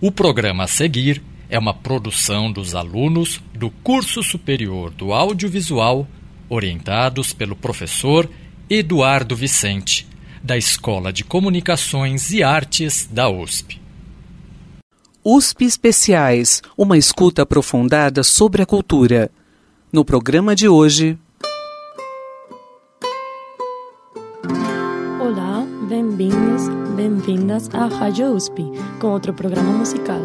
O programa a seguir é uma produção dos alunos do curso superior do audiovisual, orientados pelo professor Eduardo Vicente, da Escola de Comunicações e Artes da USP. USP Especiais uma escuta aprofundada sobre a cultura. No programa de hoje. Olá, bem-vindos, bem-vindas à Rádio USP com outro programa musical.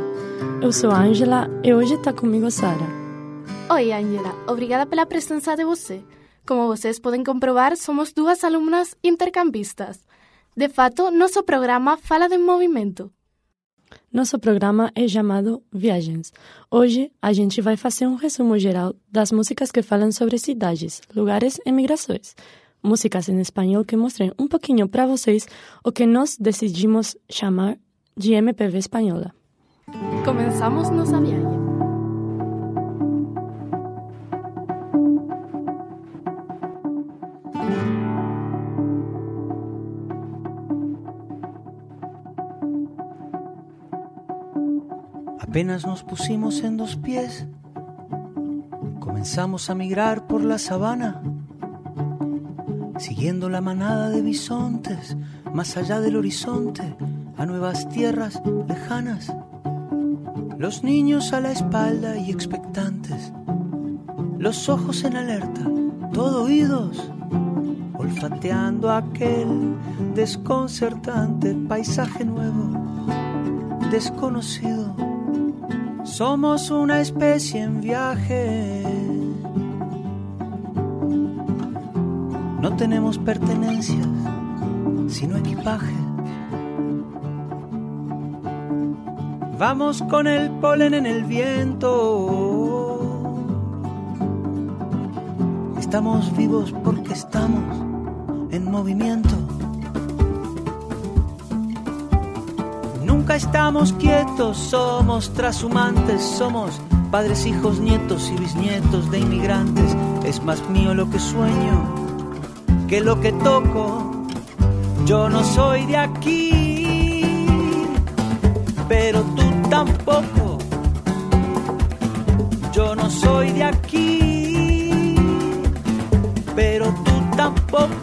Eu sou a Angela e hoje está comigo Sara. Oi, Angela. Obrigada pela presença de você. Como vocês podem comprovar, somos duas alunas intercambistas. De fato, nosso programa fala de movimento. Nosso programa é chamado Viagens. Hoje a gente vai fazer um resumo geral das músicas que falam sobre cidades, lugares e migrações. Músicas em espanhol que mostrem um pouquinho para vocês o que nós decidimos chamar de MPB espanhola. Comenzamos nossa viagem. Apenas nos pusimos en dos pies, comenzamos a migrar por la sabana, siguiendo la manada de bisontes, más allá del horizonte, a nuevas tierras lejanas. Los niños a la espalda y expectantes, los ojos en alerta, todo oídos, olfateando aquel desconcertante paisaje nuevo, desconocido. Somos una especie en viaje. No tenemos pertenencias, sino equipaje. Vamos con el polen en el viento. Estamos vivos porque estamos en movimiento. Nunca estamos quietos, somos trashumantes, somos padres, hijos, nietos y bisnietos de inmigrantes. Es más mío lo que sueño que lo que toco. Yo no soy de aquí, pero tú tampoco. Yo no soy de aquí, pero tú tampoco.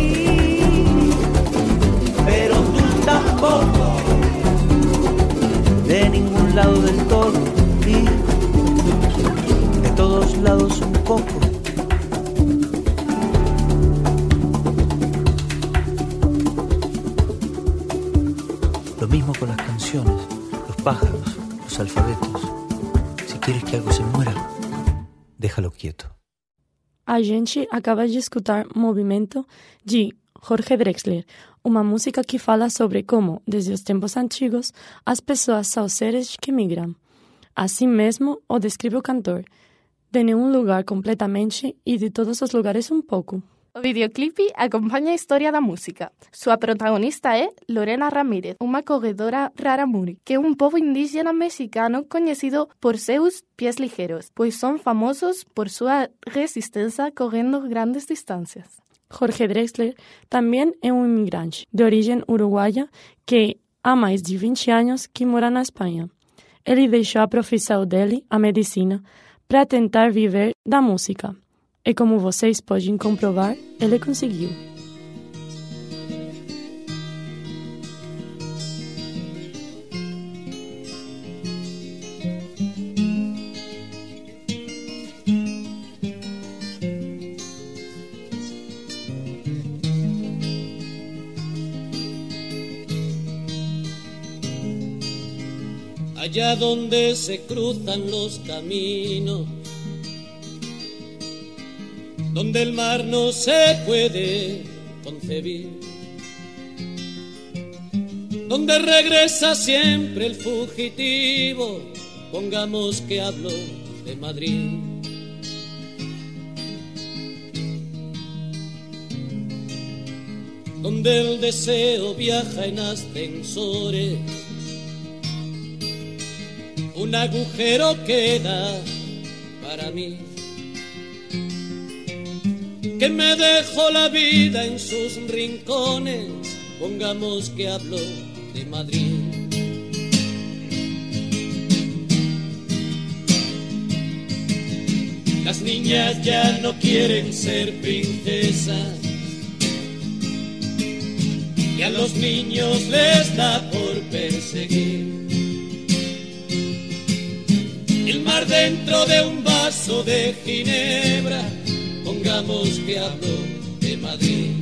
A gente acaba de escutar Movimento de Jorge Drexler, uma música que fala sobre como, desde os tempos antigos, as pessoas são seres que migram. Así mesmo o describe o cantor, de nenhum lugar completamente e de todos os lugares un pouco. O videoclipe acompaña a historia da música. Súa protagonista é Lorena Ramírez, unha corredora raramuri, que é un povo indígena mexicano coñecido por seus pies ligeros, pois son famosos por súa resistencia correndo grandes distancias. Jorge Drexler tamén é un inmigrante de origen uruguaya que há máis de 20 anos que mora na Espanha. Ele deixou a profissão dele, a medicina, para tentar viver da música. E como vocês podem comprovar, ele conseguiu. Allá donde se cruzan los caminos donde el mar no se puede concebir, donde regresa siempre el fugitivo, pongamos que hablo de Madrid. Donde el deseo viaja en ascensores, un agujero queda para mí que me dejó la vida en sus rincones, pongamos que hablo de Madrid. Las niñas ya no quieren ser princesas y a los niños les da por perseguir. El mar dentro de un vaso de ginebra pongamos que hablo de Madrid.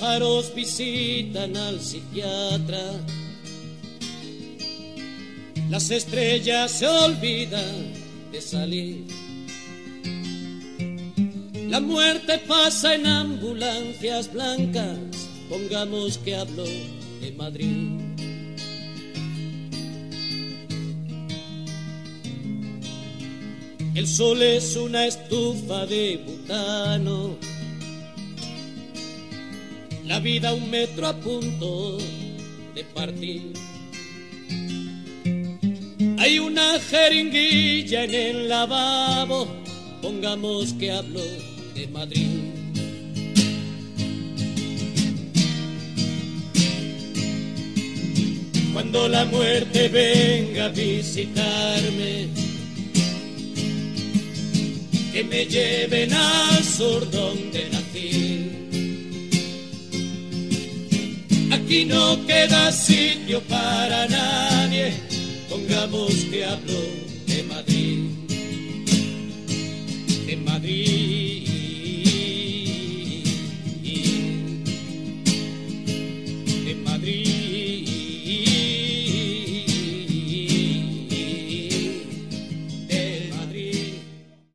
Pájaros visitan al psiquiatra. Las estrellas se olvidan de salir. La muerte pasa en ambulancias blancas, pongamos que hablo de Madrid. El sol es una estufa de butano vida un metro a punto de partir. Hay una jeringuilla en el lavabo, pongamos que hablo de Madrid. Cuando la muerte venga a visitarme, que me lleven al sur donde Aquí no queda sitio para nadie, pongamos que hablo de Madrid, de Madrid. De Madrid. De Madrid.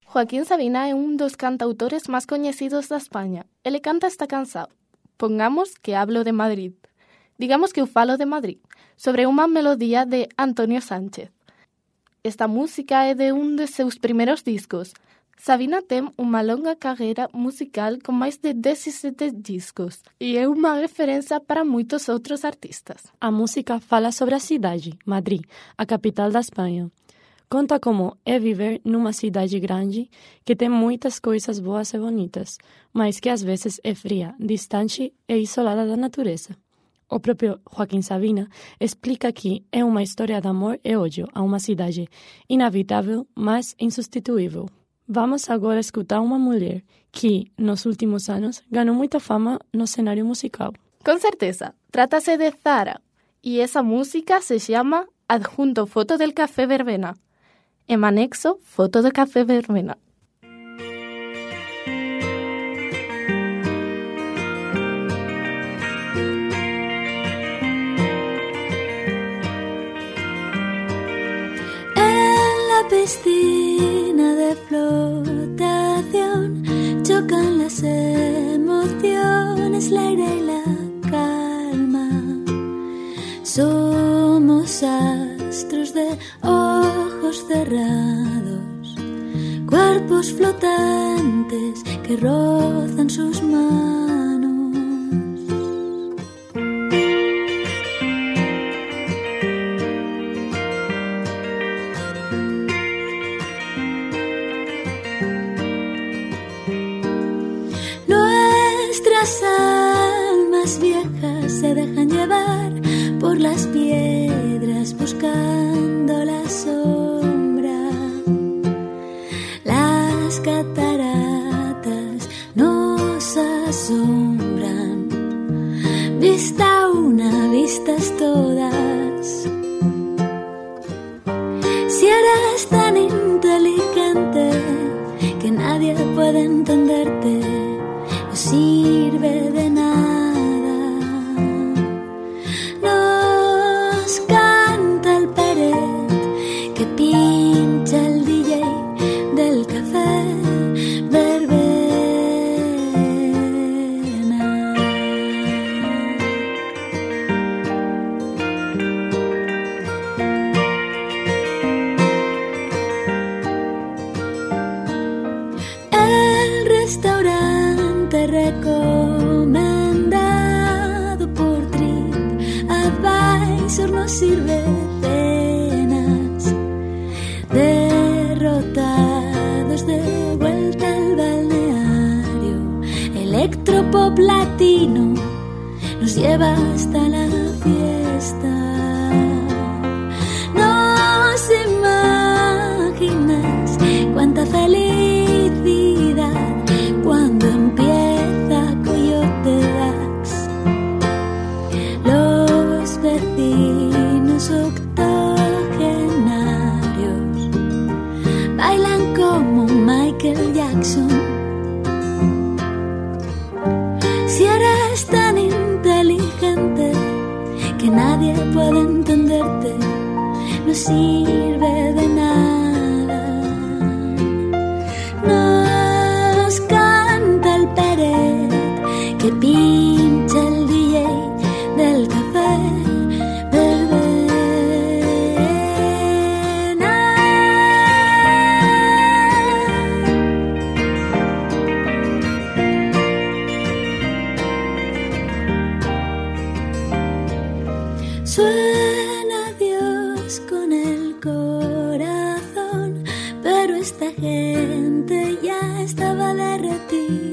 Joaquín Sabina é un dos cantautores máis coñecidos da España. Ele canta Está cansado. Pongamos que hablo de Madrid. Digamos que eu falo de Madrid, sobre unha melodía de Antonio Sánchez. Esta música é de un de seus primeiros discos. Sabina ten unha longa carreira musical con máis de 17 discos e é unha referencia para moitos outros artistas. A música fala sobre a cidade, Madrid, a capital da Espanha. Conta como é viver numa cidade grande que tem muitas coisas boas e bonitas, mas que às vezes é fria, distante e isolada da natureza. O próprio Joaquim Sabina explica que é uma história de amor e ódio a uma cidade inabitável, mas insubstituível. Vamos agora escutar uma mulher que, nos últimos anos, ganhou muita fama no cenário musical. Com certeza, trata-se de Zara, e essa música se chama Adjunto Foto del Café Verbena. En anexo, foto de café verbena. Piscina de flotación chocan las emociones, la ira y la calma. Somos astros de ojos cerrados, cuerpos flotantes que rozan sus manos. Nos sirve. Derrotados de vuelta al balneario, electropop latino nos lleva hasta la fiesta. No se imaginas cuánta felicidad the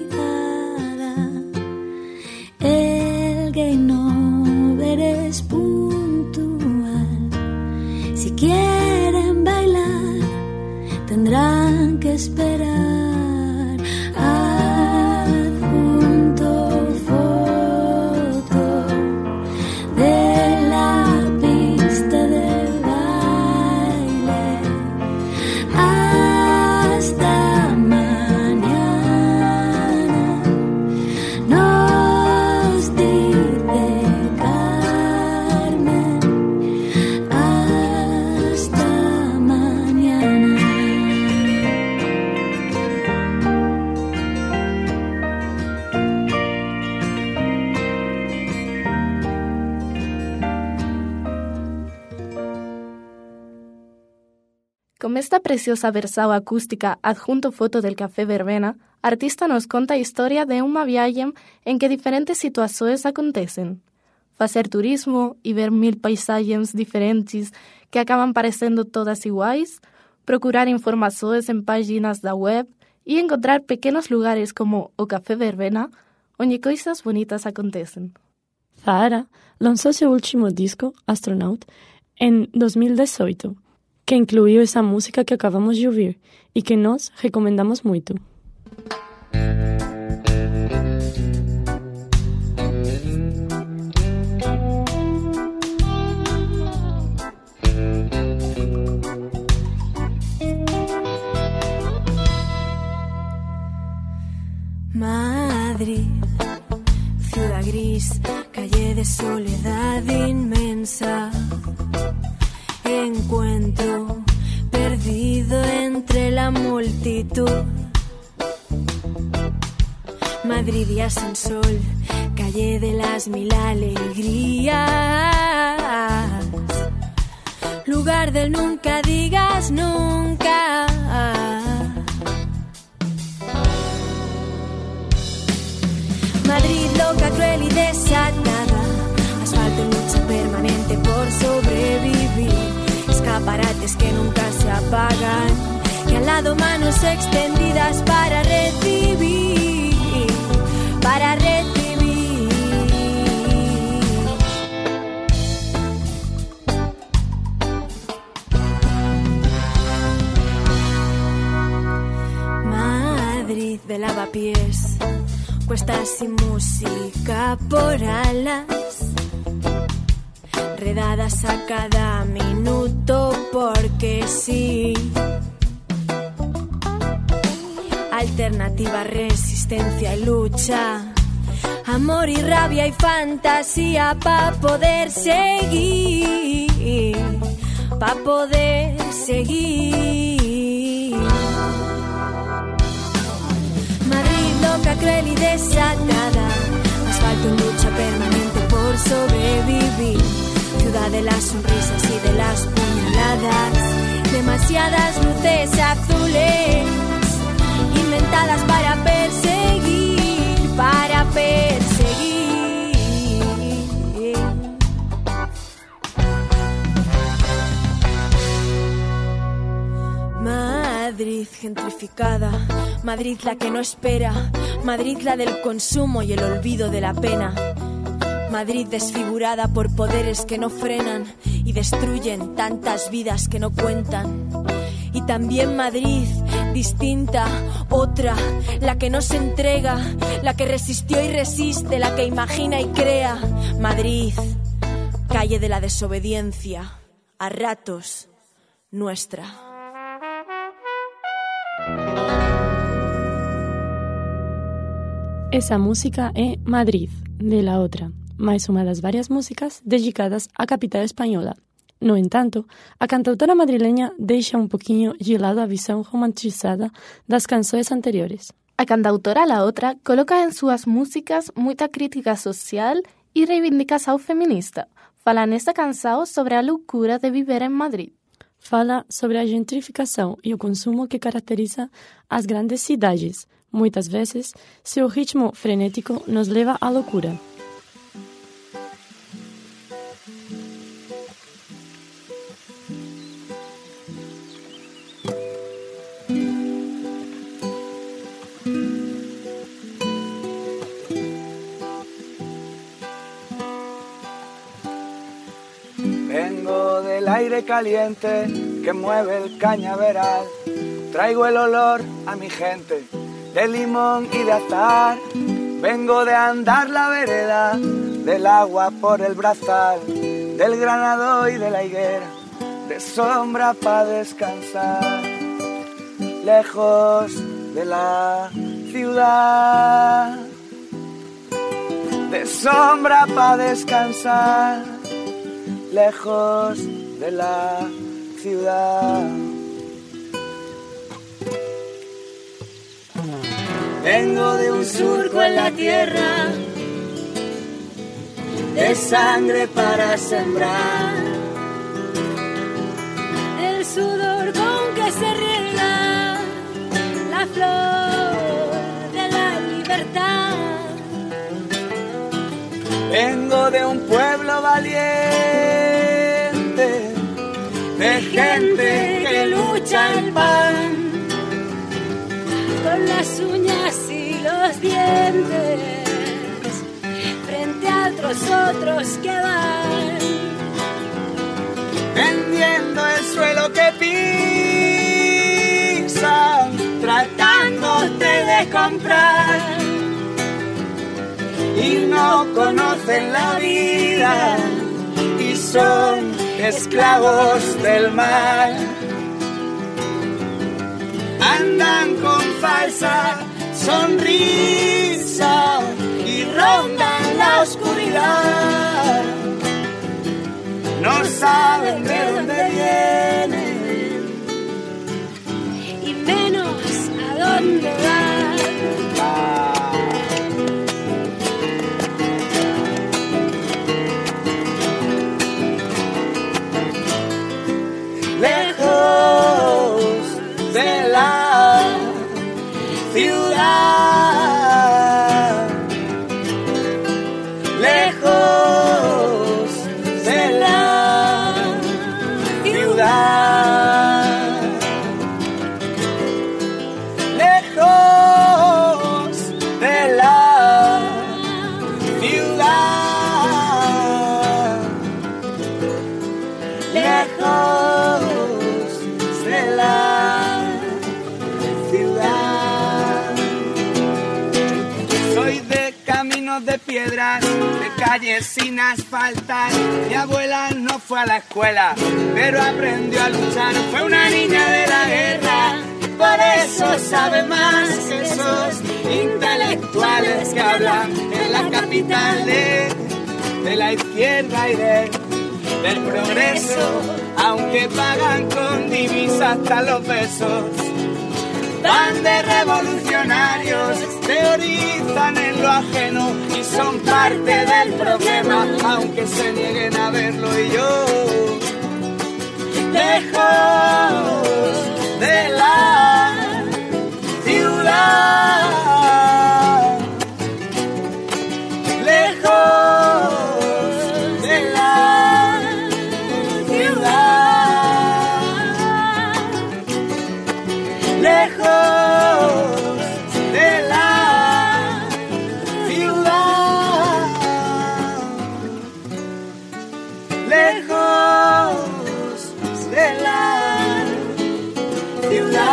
esta preciosa versao acústica adjunto foto del Café Verbena, artista nos conta a historia de unha viaxe en que diferentes situacións acontecen. Facer turismo e ver mil paisaxes diferentes que acaban parecendo todas iguais, procurar informações en páginas da web e encontrar pequenos lugares como o Café Verbena, onde coisas bonitas acontecen. Zahara lanzó su último disco, Astronaut, en 2018, que incluiu essa música que acabamos de ouvir e que nós recomendamos muito. Madrid, ciudad gris, calle de soledad inmensa. Encuentro multitud. Madrid y en sol, calle de las mil alegrías. Lugar del nunca digas nunca. Madrid loca, cruel y desatada. Asfalto en lucha permanente por sobrevivir. Escaparates que nunca se apagan. Lado manos extendidas para recibir. Para recibir. Madrid de lavapiés cuestas y música por alas, redadas a cada minuto porque sí. Alternativa, resistencia y lucha, amor y rabia y fantasía para poder seguir, para poder seguir. Madrid loca, cruel y desatada. Asfalto en lucha permanente por sobrevivir. Ciudad de las sonrisas y de las puñaladas. Demasiadas luces azules. Para perseguir, para perseguir. Madrid gentrificada, Madrid la que no espera, Madrid la del consumo y el olvido de la pena. Madrid desfigurada por poderes que no frenan y destruyen tantas vidas que no cuentan. Y también Madrid, distinta, otra, la que no se entrega, la que resistió y resiste, la que imagina y crea. Madrid, calle de la desobediencia, a ratos, nuestra. Essa música é Madrid, de La Outra, mais uma das várias músicas dedicadas à capital espanhola. No entanto, a cantautora madrileña deixa um pouquinho de lado a visão romantizada das canções anteriores. A cantautora La Otra coloca en súas músicas moita crítica social e reivindicación feminista. Fala nesta canção sobre a loucura de viver en Madrid. Fala sobre a gentrificação e o consumo que caracteriza as grandes cidades. Muitas vezes, seu ritmo frenético nos leva à loucura. Aire caliente que mueve el cañaveral. Traigo el olor a mi gente de limón y de azar. Vengo de andar la vereda del agua por el brazal, del granado y de la higuera, de sombra para descansar. Lejos de la ciudad, de sombra para descansar lejos de la ciudad. Vengo de un surco en la tierra, de sangre para sembrar, el sudor con que se riega la flor de la libertad. Vengo de un pueblo valiente, gente que lucha el pan. con las uñas y los dientes frente a otros otros que van vendiendo el suelo que pisan, tratándote de comprar. Y no conocen la vida y son esclavos del mal. Andan con falsa sonrisa y rondan la oscuridad. No saben de dónde vienen de calles sin asfaltar. Mi abuela no fue a la escuela, pero aprendió a luchar. Fue una niña de la guerra, por eso sabe más que esos intelectuales que hablan en la capital de, de la izquierda y de, del progreso, aunque pagan con divisa hasta los besos. Van de revolucionarios, teorizan en lo ajeno son parte del problema, aunque se nieguen a verlo y yo, lejos de la lejos de la ciudad.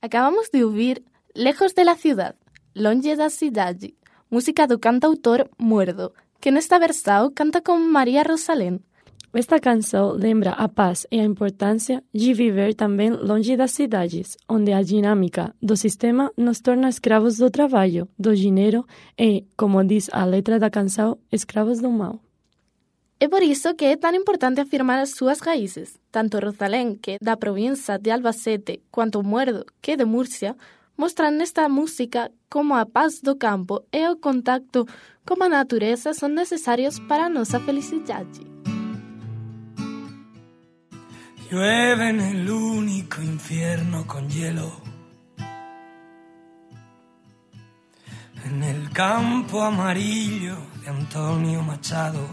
Acabamos de ouvir Lejos de la ciudad, Longe da cidade, música do cantautor Muerdo, que nesta versão canta com Maria Rosalén. Esta canção lembra a paz e a importância de viver também longe das cidades, onde a dinâmica do sistema nos torna escravos do trabalho, do dinheiro e, como diz a letra da canção, escravos do mal. É por isso que é tão importante afirmar as suas raízes. Tanto Rosalén, que é da província de Albacete, quanto Muerdo, que é de Múrcia, mostram nesta música como a paz do campo e o contacto com a natureza são necessários para a nossa felicidade. Llueve en el único infierno con hielo. En el campo amarillo de Antonio Machado.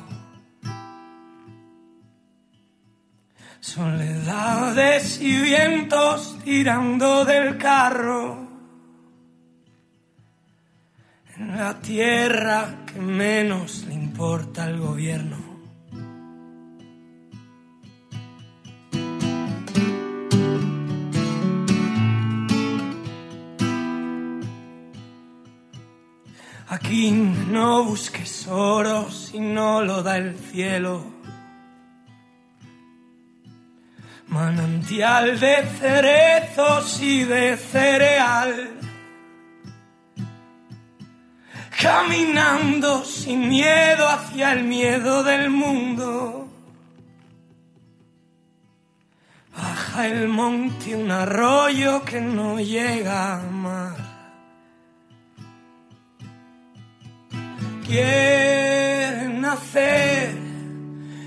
Soledades y vientos tirando del carro. En la tierra que menos le importa al gobierno. No busques oro si no lo da el cielo. Manantial de cerezos y de cereal. Caminando sin miedo hacia el miedo del mundo. Baja el monte un arroyo que no llega a quieren nacer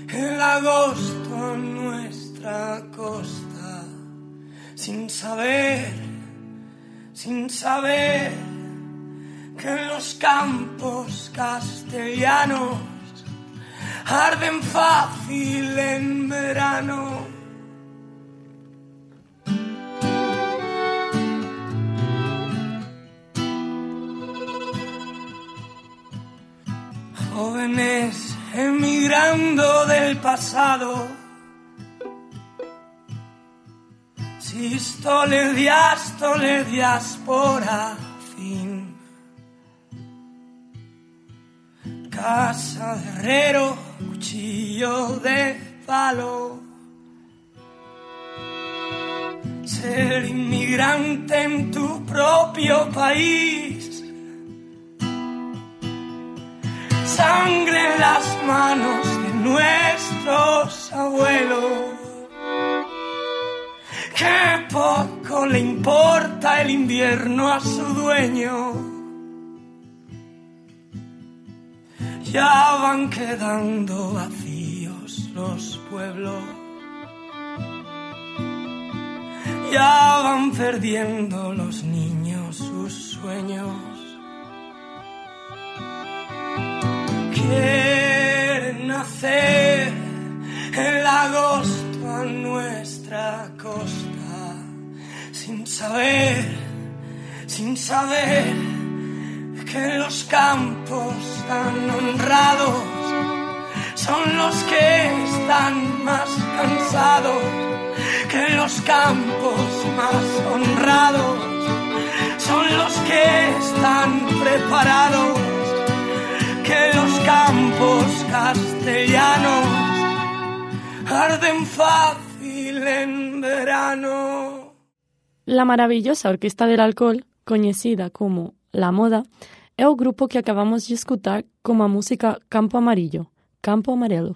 el agosto en nuestra costa, sin saber, sin saber que en los campos castellanos arden fácil en verano. Emigrando del pasado. Sístole, diástole, diáspora, fin. casa de herrero, cuchillo de palo. Ser inmigrante en tu propio país. Sangre en las manos de nuestros abuelos. Qué poco le importa el invierno a su dueño. Ya van quedando vacíos los pueblos. Ya van perdiendo los niños sus sueños. Nacer el agosto a nuestra costa, sin saber, sin saber que los campos tan honrados son los que están más cansados, que los campos más honrados son los que están preparados, que los campos castellanos arden fácil en verano. La maravillosa Orquesta del Alcohol, conocida como La Moda, é o grupo que acabamos de escutar como a música Campo Amarillo, Campo Amarelo.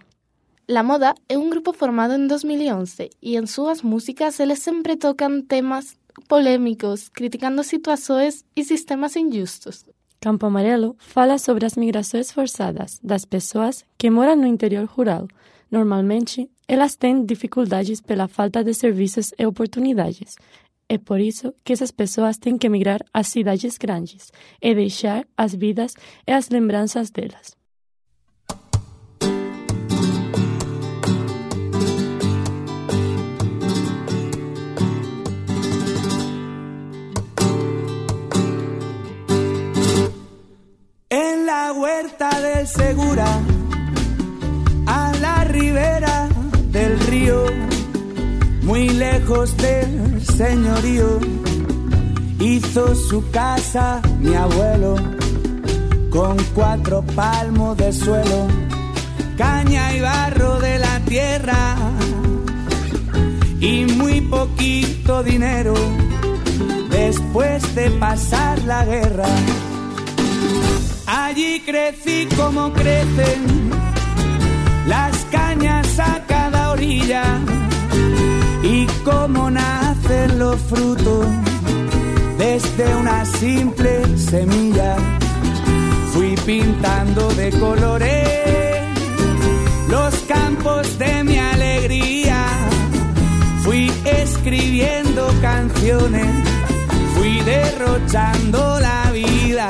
La Moda é un grupo formado en 2011 e en súas músicas eles sempre tocan temas polémicos, criticando situações e sistemas injustos. Campo Amarelo fala sobre as migrações forçadas das pessoas que moram no interior rural. Normalmente, elas têm dificuldades pela falta de serviços e oportunidades, É por isso que essas pessoas têm que emigrar às cidades grandes e deixar as vidas e as lembranças delas. Huerta del Segura, a la ribera del río muy lejos del señorío, hizo su casa mi abuelo, con cuatro palmos de suelo, caña y barro de la tierra, y muy poquito dinero después de pasar la guerra. Allí crecí como crecen las cañas a cada orilla y cómo nacen los frutos desde una simple semilla. Fui pintando de colores los campos de mi alegría. Fui escribiendo canciones, fui derrochando la vida.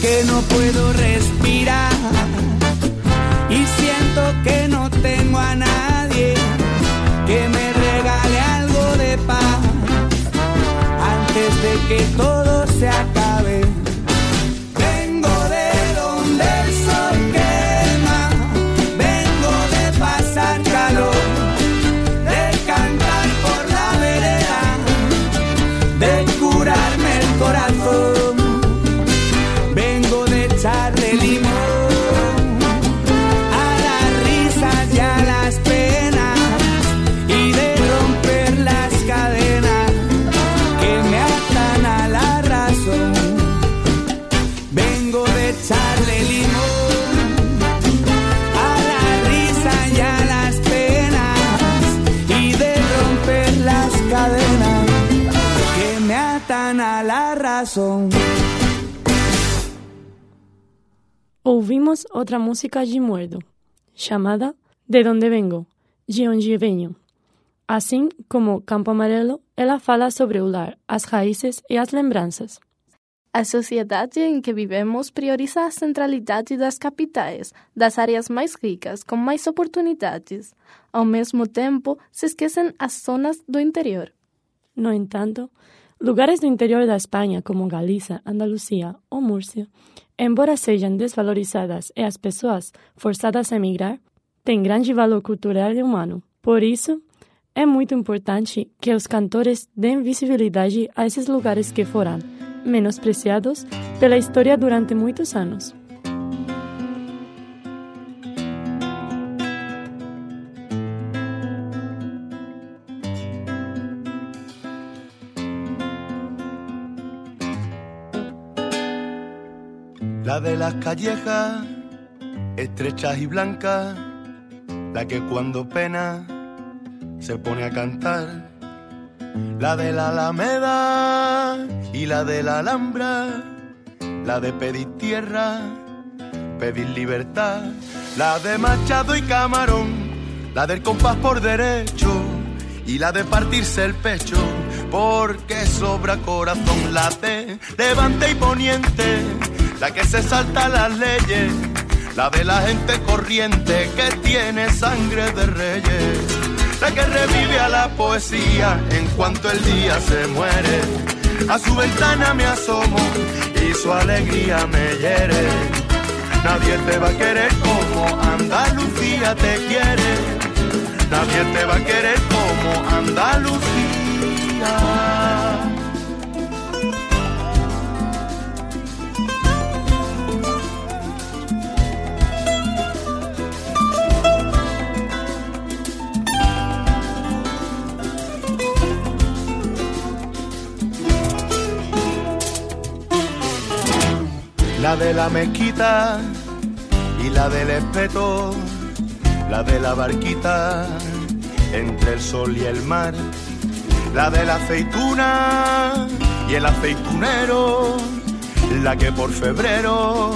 que no puedo respirar y siento que no tengo a nadie que me regale algo de paz antes de que todo se acabe. Ouvimos outra música de Muerdo, chamada De Donde Vengo, de onde venho. Assim como Campo Amarelo, ela fala sobre o lar, as raízes e as lembranças. A sociedade em que vivemos prioriza a centralidade das capitais, das áreas mais ricas, com mais oportunidades. Ao mesmo tempo, se esquecem as zonas do interior. No entanto, lugares do interior da Espanha, como Galiza, Andaluzia ou Múrcia, embora sejam desvalorizadas e as pessoas forçadas a emigrar, têm grande valor cultural e humano. Por isso, é muito importante que os cantores deem visibilidade a esses lugares que foram menospreciados pela história durante muitos anos. La de las callejas, estrechas y blancas, la que cuando pena se pone a cantar. La de la Alameda y la de la Alhambra, la de pedir tierra, pedir libertad, la de Machado y Camarón, la del compás por derecho y la de partirse el pecho, porque sobra corazón, la de levante y poniente, la que se salta las leyes, la de la gente corriente que tiene sangre de reyes la que revive a la poesía en cuanto el día se muere. A su ventana me asomo y su alegría me hiere. Nadie te va a querer como Andalucía te quiere. Nadie te va a querer como Andalucía. La de la mezquita y la del espeto, la de la barquita entre el sol y el mar, la de la aceituna y el aceitunero, la que por febrero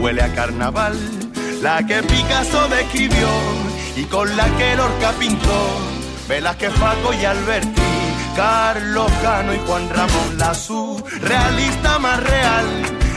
huele a carnaval, la que Picasso describió y con la que Lorca pintó, que Paco y Alberti, Carlos Cano y Juan Ramón, la surrealista más real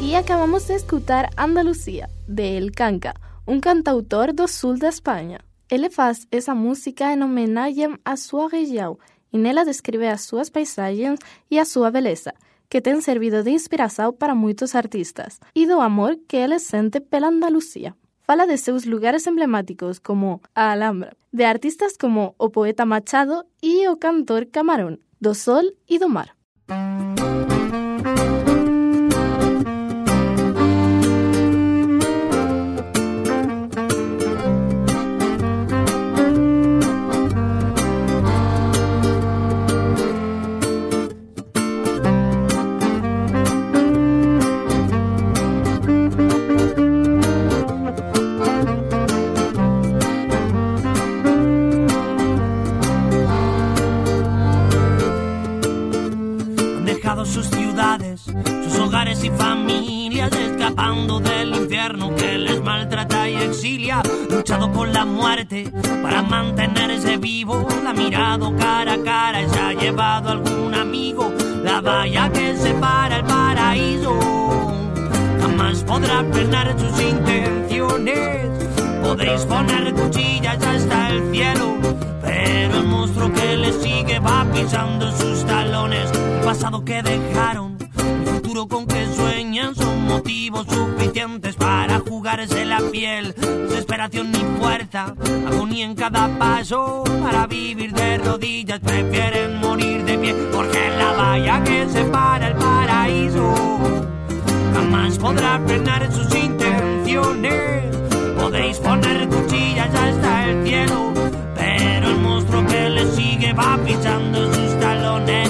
Y acabamos de escutar Andalucía, de El Canca, un cantautor do sul da Espanha. Ele faz essa música em homenagem à sua região e nela descreve as suas paisagens e a sua beleza que ten servido de inspiración para muchos artistas y do amor que él sente pela Andalucía. Fala de seus lugares emblemáticos como a Alhambra, de artistas como o poeta Machado y o cantor Camarón, do sol y do mar. Para mantenerse vivo. La ha mirado cara a cara y se ha llevado algún amigo. La valla que separa el paraíso jamás podrá frenar sus intenciones. Podéis poner cuchillas hasta el cielo, pero el monstruo que le sigue va pisando sus talones. El pasado que dejaron, el futuro con que sueñan motivos suficientes para jugarse la piel. Desesperación ni fuerza, agonía en cada paso. Para vivir de rodillas prefieren morir de pie, porque la valla que separa el paraíso jamás podrá frenar sus intenciones. Podéis poner cuchillas hasta el cielo, pero el monstruo que le sigue va pisando sus talones.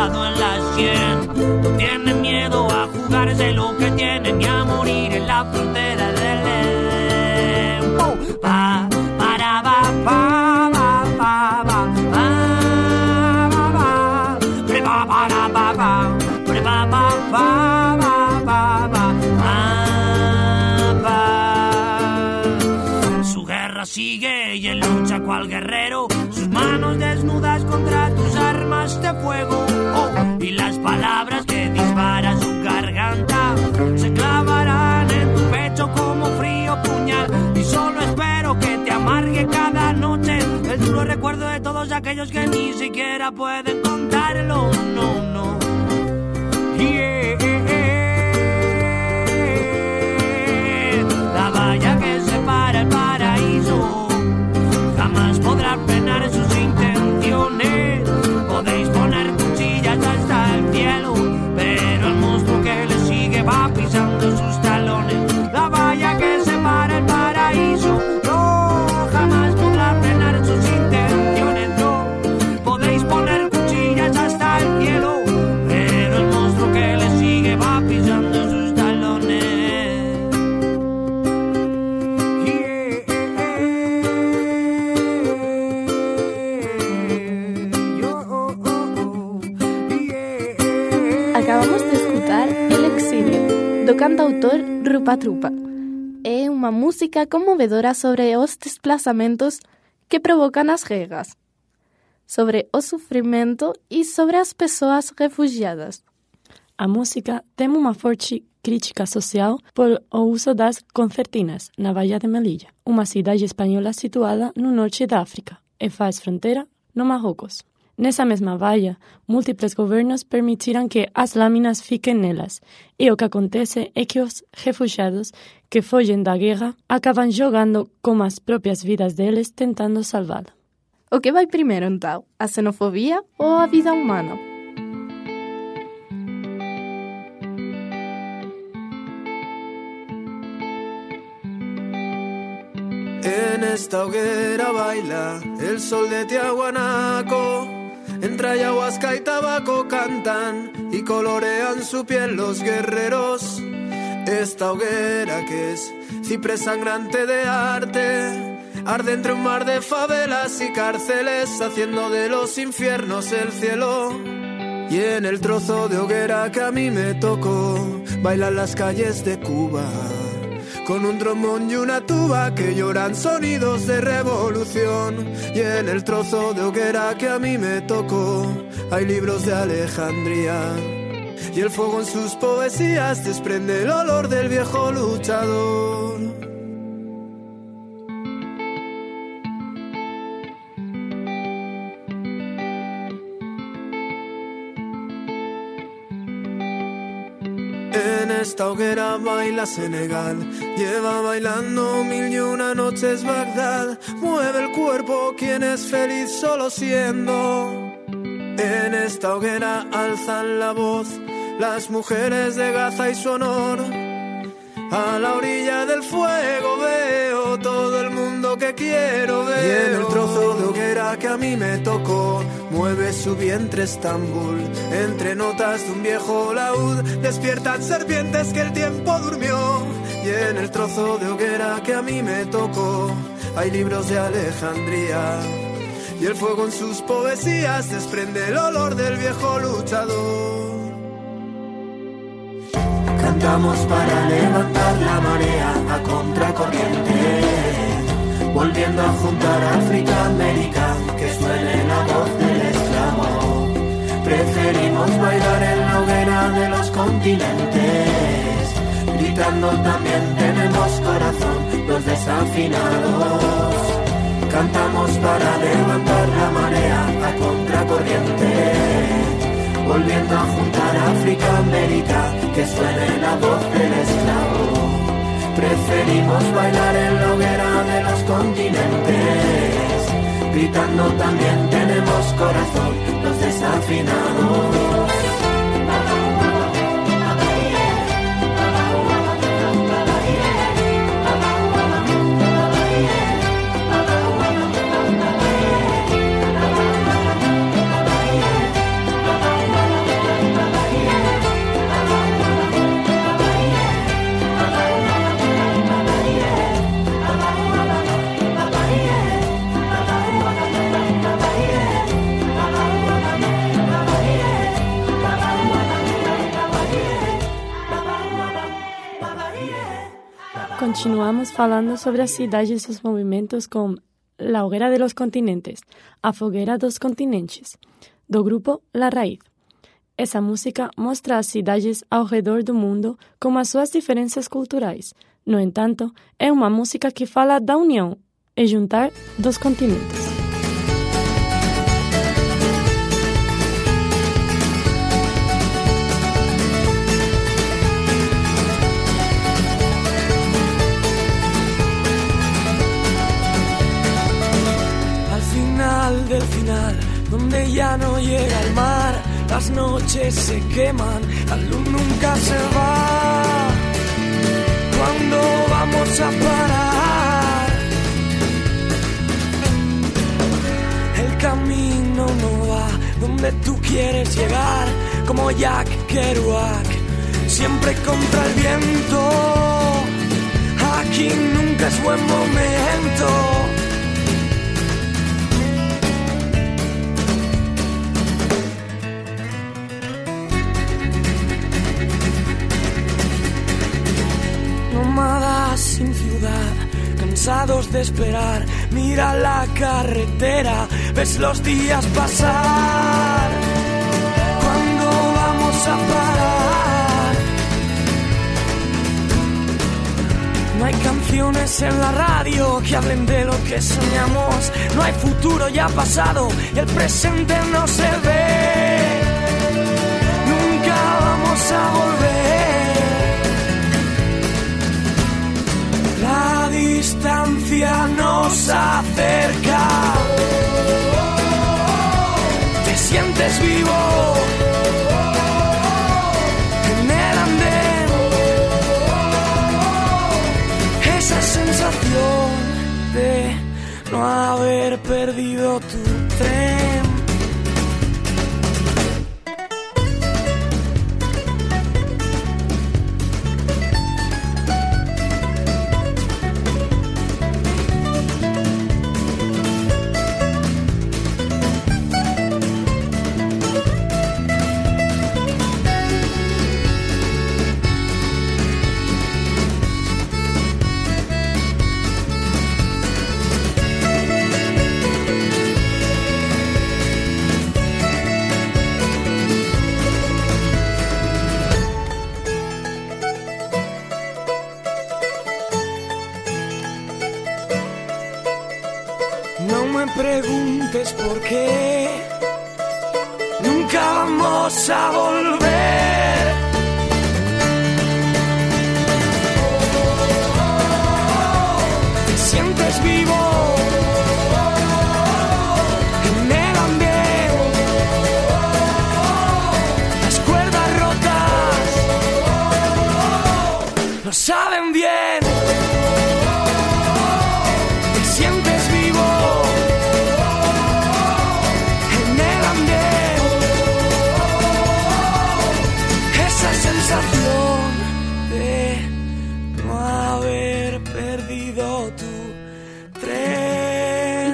Clavado en la sien. No tienen miedo a jugarse lo que tienen y a morir en la frontera recuerdo de todos aquellos que ni siquiera pueden contarlo. No, no. Yeah. La valla que separa el paraíso jamás podrá frenar sus Acabamos de escutar El Exilio, do cantautor Rupa Trupa. É unha música conmovedora sobre os desplazamentos que provocan as guerras, sobre o sufrimento e sobre as persoas refugiadas. A música tem uma forte crítica social por o uso das concertinas na Baía de Melilla, uma cidade espanhola situada no norte da África e faz fronteira no Marrocos. Nessa mesma baía, múltiples governos permitiram que as lâminas fiquem nelas, e o que acontece é que os refugiados que fogem da guerra acabam jogando com as próprias vidas deles tentando salvá-la. O que vai primeiro, então? A xenofobia ou a vida humana? En esta hoguera baila el sol de Tiahuanaco. Entre ayahuasca y tabaco cantan y colorean su piel los guerreros. Esta hoguera que es ciprés sangrante de arte. Arde entre un mar de favelas y cárceles, haciendo de los infiernos el cielo. Y en el trozo de hoguera que a mí me tocó, bailan las calles de Cuba con un trombón y una tuba que lloran sonidos de revolución. Y en el trozo de hoguera que a mí me tocó, hay libros de Alejandría. Y el fuego en sus poesías desprende el olor del viejo luchador. Esta hoguera baila Senegal, lleva bailando mil y una noches Bagdad, mueve el cuerpo quien es feliz solo siendo. En esta hoguera alzan la voz las mujeres de Gaza y su honor. A la orilla del fuego veo todo el mundo que quiero ver. Y en el trozo de hoguera que a mí me tocó, mueve su vientre Estambul. Entre notas de un viejo laúd, despiertan serpientes que el tiempo durmió. Y en el trozo de hoguera que a mí me tocó, hay libros de Alejandría. Y el fuego en sus poesías desprende el olor del viejo luchador. Cantamos para levantar la marea a contracorriente, volviendo a juntar África, América, que suene la. Preferimos bailar en la hoguera de los continentes, gritando también tenemos corazón, los desafinados. Cantamos para levantar la marea a contracorriente volviendo a juntar África, América, que suene la voz del esclavo. Preferimos bailar en la hoguera de los continentes, gritando también tenemos corazón, los desafinados. Continuamos falando sobre as cidades e seus movimentos com La Hoguera de los Continentes, a Fogueira dos Continentes, do grupo La Raíz. Essa música mostra as cidades ao redor do mundo com as suas diferenças culturais. No entanto, é uma música que fala da união e juntar dos continentes. Del final, donde ya no llega el mar, las noches se queman, la luz nunca se va. ¿Cuándo vamos a parar? El camino no va donde tú quieres llegar, como Jack Kerouac, siempre contra el viento. Aquí nunca es buen momento sin ciudad, cansados de esperar. Mira la carretera, ves los días pasar. ¿Cuándo vamos a parar? No hay canciones en la radio que hablen de lo que soñamos. No hay futuro ya pasado y el presente no se ve. Nunca vamos a volver. Distancia nos acerca. Te sientes vivo en el andén. Esa sensación de no haber perdido tu tren.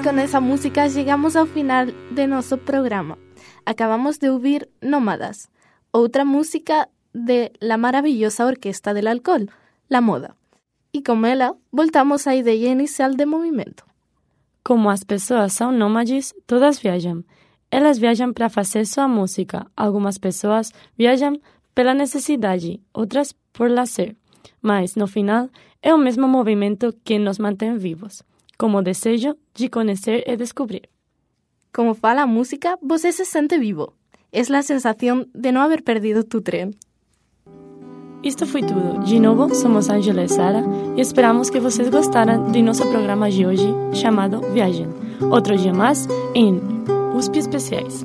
Con esa música llegamos al final de nuestro programa. Acabamos de oír Nómadas, otra música de la maravillosa Orquesta del Alcohol, La Moda. E com ela, voltamos à ideia inicial de movimento. Como as pessoas são nômades, todas viajam. Elas viajam para fazer sua música. Algumas pessoas viajam pela necessidade, outras por lazer. Mas, no final, é o mesmo movimento que nos mantém vivos, como desejo de conhecer e descobrir. Como fala a música, você se sente vivo. É a sensação de não haver perdido tu trem. Isto foi tudo. De novo, somos Angela e Sara e esperamos que vocês gostaram de nosso programa de hoje chamado Viagem. Outro dia mais em USP Especiais.